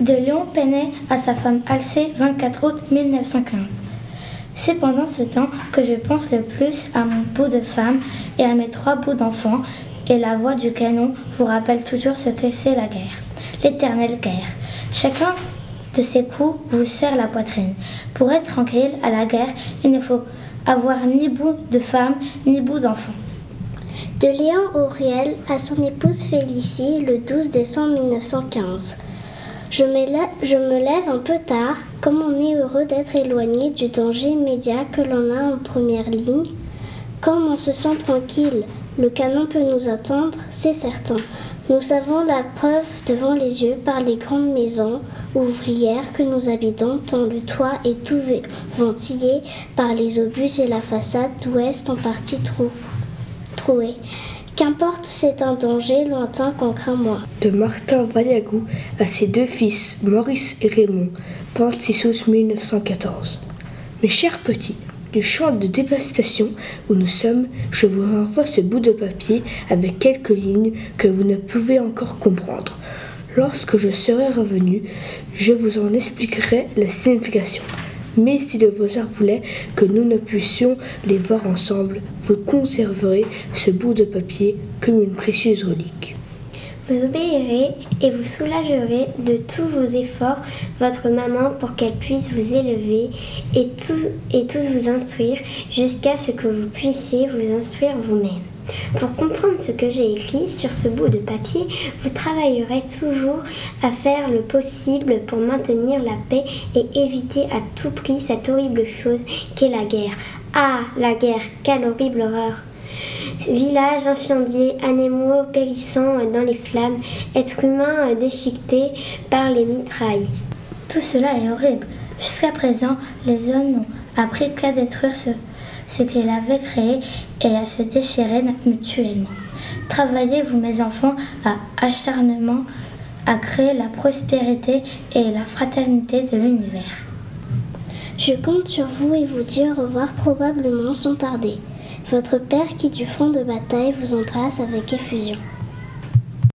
de Léon Pennet à sa femme Alcée, 24 août 1915. C'est pendant ce temps que je pense le plus à mon bout de femme et à mes trois bouts d'enfants, et la voix du canon vous rappelle toujours ce que c'est la guerre, l'éternelle guerre. Chacun de ces coups vous serre la poitrine. Pour être tranquille à la guerre, il ne faut avoir ni bout de femme ni bout d'enfant. De Léon Auriel à son épouse Félicie le 12 décembre 1915. Je me, lève, un peu tard, comme on est heureux d'être éloigné du danger immédiat que l'on a en première ligne. Comme on se sent tranquille, le canon peut nous attendre, c'est certain. Nous savons la preuve devant les yeux par les grandes maisons ouvrières que nous habitons, dont le toit est tout ventilé par les obus et la façade ouest en partie trouée. Qu'importe, c'est un danger lointain qu'on craint moins. De Martin Vallagou à ses deux fils, Maurice et Raymond, 26 août 1914. Mes chers petits, du champ de dévastation où nous sommes, je vous renvoie ce bout de papier avec quelques lignes que vous ne pouvez encore comprendre. Lorsque je serai revenu, je vous en expliquerai la signification. Mais si le Vosard voulait que nous ne puissions les voir ensemble, vous conserverez ce bout de papier comme une précieuse relique. Vous obéirez et vous soulagerez de tous vos efforts votre maman pour qu'elle puisse vous élever et, et tous vous instruire jusqu'à ce que vous puissiez vous instruire vous-même. Pour comprendre ce que j'ai écrit sur ce bout de papier, vous travaillerez toujours à faire le possible pour maintenir la paix et éviter à tout prix cette horrible chose qu'est la guerre. Ah, la guerre, quelle horrible horreur Villages incendiés, animaux périssant dans les flammes, êtres humains déchiquetés par les mitrailles. Tout cela est horrible. Jusqu'à présent, les hommes n'ont appris qu'à détruire ce ce qu'il avait créé et à se déchirer mutuellement. Travaillez-vous, mes enfants, à acharnement à créer la prospérité et la fraternité de l'univers. Je compte sur vous et vous dis au revoir probablement sans tarder. Votre père qui du front de bataille vous embrasse avec effusion.